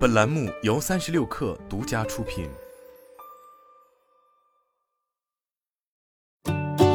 本栏目由三十六氪独家出品。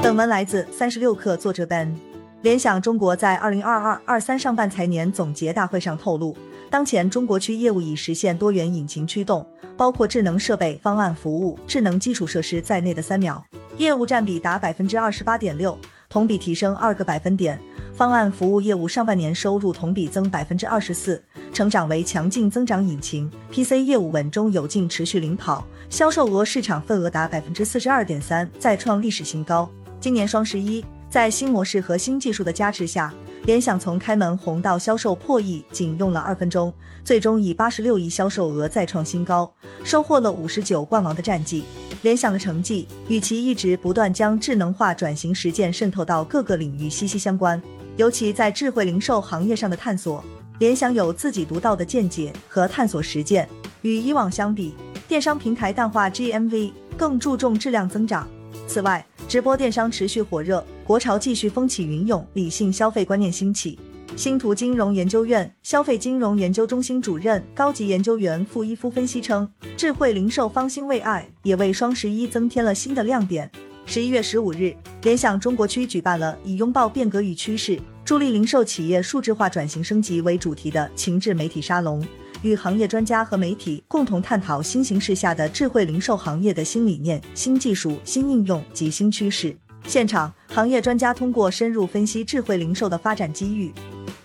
本文来自三十六氪，作者 Ben。联想中国在二零二二二三上半财年总结大会上透露，当前中国区业务已实现多元引擎驱动，包括智能设备、方案服务、智能基础设施在内的三秒业务占比达百分之二十八点六，同比提升二个百分点。方案服务业务上半年收入同比增百分之二十四，成长为强劲增长引擎。PC 业务稳中有进，持续领跑，销售额市场份额达百分之四十二点三，再创历史新高。今年双十一，在新模式和新技术的加持下，联想从开门红到销售破亿仅用了二分钟，最终以八十六亿销售额再创新高，收获了五十九冠王的战绩。联想的成绩与其一直不断将智能化转型实践渗透到各个领域息息相关。尤其在智慧零售行业上的探索，联想有自己独到的见解和探索实践。与以往相比，电商平台淡化 GMV，更注重质量增长。此外，直播电商持续火热，国潮继续风起云涌，理性消费观念兴起。星图金融研究院消费金融研究中心主任、高级研究员傅一夫分析称，智慧零售方兴未艾，也为双十一增添了新的亮点。十一月十五日，联想中国区举办了以“拥抱变革与趋势，助力零售企业数字化转型升级”为主题的情智媒体沙龙，与行业专家和媒体共同探讨新形势下的智慧零售行业的新理念、新技术、新应用及新趋势。现场，行业专家通过深入分析智慧零售的发展机遇，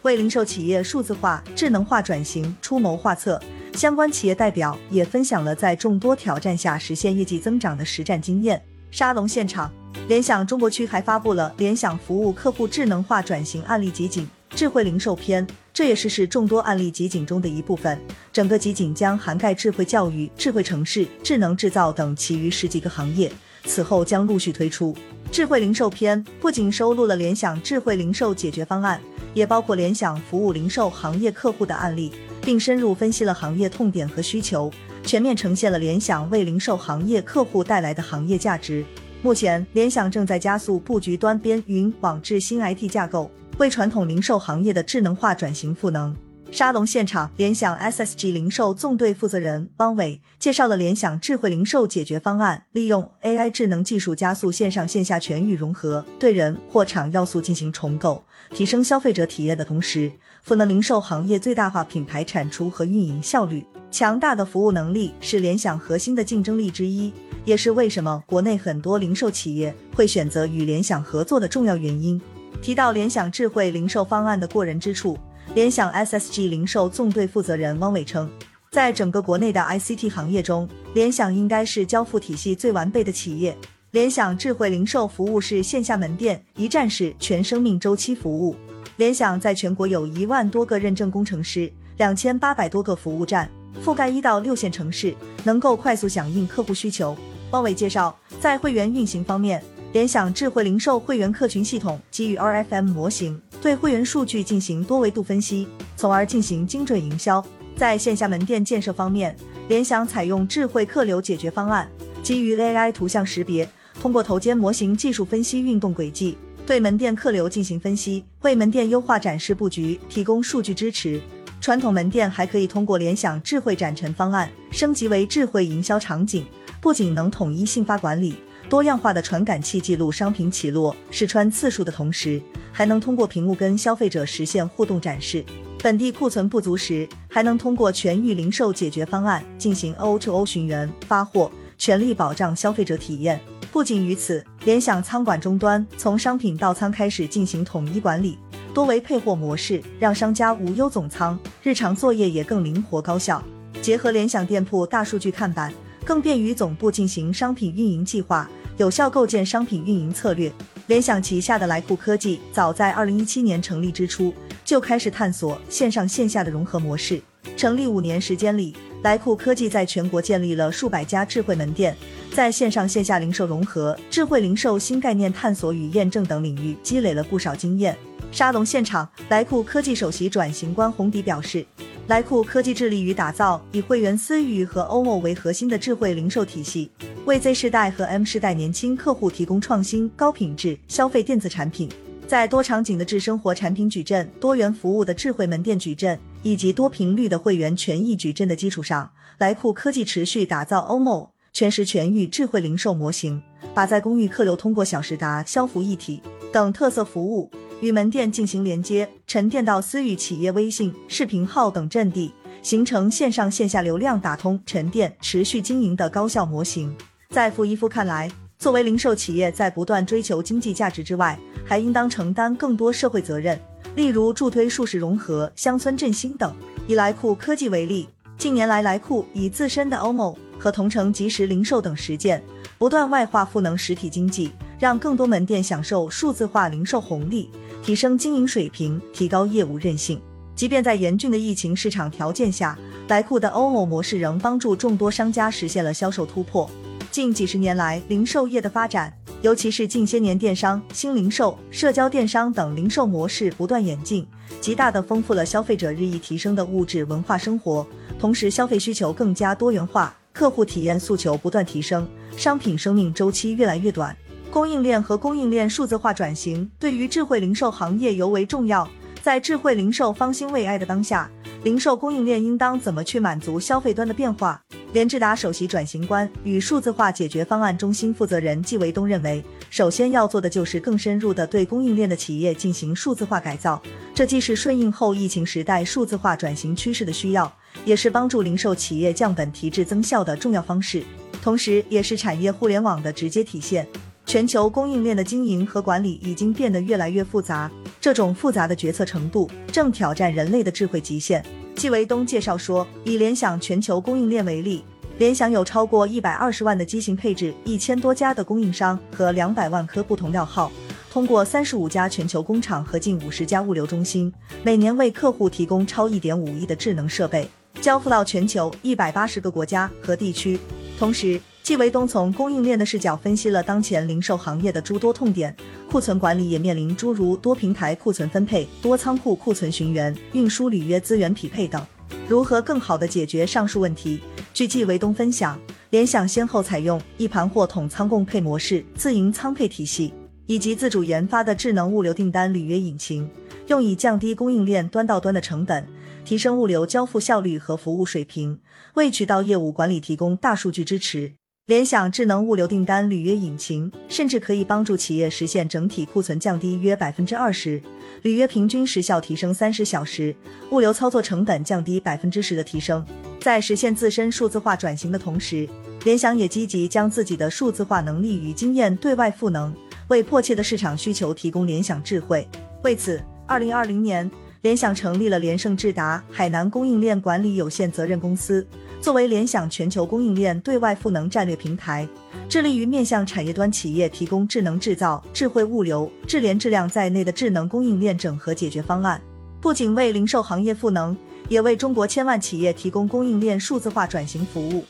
为零售企业数字化、智能化转型出谋划策。相关企业代表也分享了在众多挑战下实现业绩增长的实战经验。沙龙现场，联想中国区还发布了联想服务客户智能化转型案例集锦——智慧零售篇，这也是是众多案例集锦中的一部分。整个集锦将涵盖智慧教育、智慧城市、智能制造等其余十几个行业，此后将陆续推出。智慧零售篇不仅收录了联想智慧零售解决方案，也包括联想服务零售行业客户的案例，并深入分析了行业痛点和需求。全面呈现了联想为零售行业客户带来的行业价值。目前，联想正在加速布局端边云网智新 IT 架构，为传统零售行业的智能化转型赋能。沙龙现场，联想 SSG 零售纵队负责人汪伟介绍了联想智慧零售解决方案，利用 AI 智能技术加速线上线下全域融合，对人货场要素进行重构，提升消费者体验的同时，赋能零售行业最大化品牌产出和运营效率。强大的服务能力是联想核心的竞争力之一，也是为什么国内很多零售企业会选择与联想合作的重要原因。提到联想智慧零售方案的过人之处。联想 SSG 零售纵队负责人汪伟称，在整个国内的 ICT 行业中，联想应该是交付体系最完备的企业。联想智慧零售服务是线下门店一站式全生命周期服务。联想在全国有一万多个认证工程师，两千八百多个服务站，覆盖一到六线城市，能够快速响应客户需求。汪伟介绍，在会员运行方面，联想智慧零售会员客群系统基于 RFM 模型。对会员数据进行多维度分析，从而进行精准营销。在线下门店建设方面，联想采用智慧客流解决方案，基于 AI 图像识别，通过头肩模型技术分析运动轨迹，对门店客流进行分析，为门店优化展示布局提供数据支持。传统门店还可以通过联想智慧展陈方案升级为智慧营销场景，不仅能统一信发管理。多样化的传感器记录商品起落、试穿次数的同时，还能通过屏幕跟消费者实现互动展示。本地库存不足时，还能通过全域零售解决方案进行 O2O 寻源发货，全力保障消费者体验。不仅于此，联想仓管终端从商品到仓开始进行统一管理，多维配货模式让商家无忧总仓，日常作业也更灵活高效。结合联想店铺大数据看板，更便于总部进行商品运营计划。有效构建商品运营策略。联想旗下的来库科技早在二零一七年成立之初就开始探索线上线下的融合模式。成立五年时间里，来库科技在全国建立了数百家智慧门店，在线上线下零售融合、智慧零售新概念探索与验证等领域积累了不少经验。沙龙现场，来库科技首席转型官洪迪表示，来库科技致力于打造以会员私域和 OMO 为核心的智慧零售体系。为 Z 世代和 M 世代年轻客户提供创新、高品质消费电子产品，在多场景的智生活产品矩阵、多元服务的智慧门店矩阵以及多频率的会员权益矩阵的基础上，来库科技持续打造 OMO 全时全域智慧零售模型，把在公寓客流通过小时达、消服一体。等特色服务与门店进行连接，沉淀到私域企业微信、视频号等阵地，形成线上线下流量打通、沉淀、持续经营的高效模型。在付一夫看来，作为零售企业，在不断追求经济价值之外，还应当承担更多社会责任，例如助推数市融合、乡村振兴等。以来库科技为例，近年来来库以自身的 OMO 和同城即时零售等实践，不断外化赋能实体经济，让更多门店享受数字化零售红利，提升经营水平，提高业务韧性。即便在严峻的疫情市场条件下，来库的 OMO 模式仍帮助众多商家实现了销售突破。近几十年来，零售业的发展，尤其是近些年电商、新零售、社交电商等零售模式不断演进，极大的丰富了消费者日益提升的物质文化生活。同时，消费需求更加多元化，客户体验诉求不断提升，商品生命周期越来越短。供应链和供应链数字化转型对于智慧零售行业尤为重要。在智慧零售方兴未艾的当下，零售供应链应当怎么去满足消费端的变化？联智达首席转型官与数字化解决方案中心负责人季维东认为，首先要做的就是更深入的对供应链的企业进行数字化改造。这既是顺应后疫情时代数字化转型趋势的需要，也是帮助零售企业降本提质增效的重要方式，同时也是产业互联网的直接体现。全球供应链的经营和管理已经变得越来越复杂，这种复杂的决策程度正挑战人类的智慧极限。季维东介绍说，以联想全球供应链为例，联想有超过一百二十万的机型配置，一千多家的供应商和两百万颗不同料号，通过三十五家全球工厂和近五十家物流中心，每年为客户提供超一点五亿的智能设备，交付到全球一百八十个国家和地区。同时，季维东从供应链的视角分析了当前零售行业的诸多痛点。库存管理也面临诸如多平台库存分配、多仓库库存寻源、运输履约资源匹配等，如何更好地解决上述问题？据季维东分享，联想先后采用一盘货统仓供配模式、自营仓配体系，以及自主研发的智能物流订单履约引擎，用以降低供应链端到端的成本，提升物流交付效率和服务水平，为渠道业务管理提供大数据支持。联想智能物流订单履约引擎甚至可以帮助企业实现整体库存降低约百分之二十，履约平均时效提升三十小时，物流操作成本降低百分之十的提升。在实现自身数字化转型的同时，联想也积极将自己的数字化能力与经验对外赋能，为迫切的市场需求提供联想智慧。为此，二零二零年，联想成立了联盛智达海南供应链管理有限责任公司。作为联想全球供应链对外赋能战略平台，致力于面向产业端企业提供智能制造、智慧物流、智联质量在内的智能供应链整合解决方案。不仅为零售行业赋能，也为中国千万企业提供供应链数字化转型服务。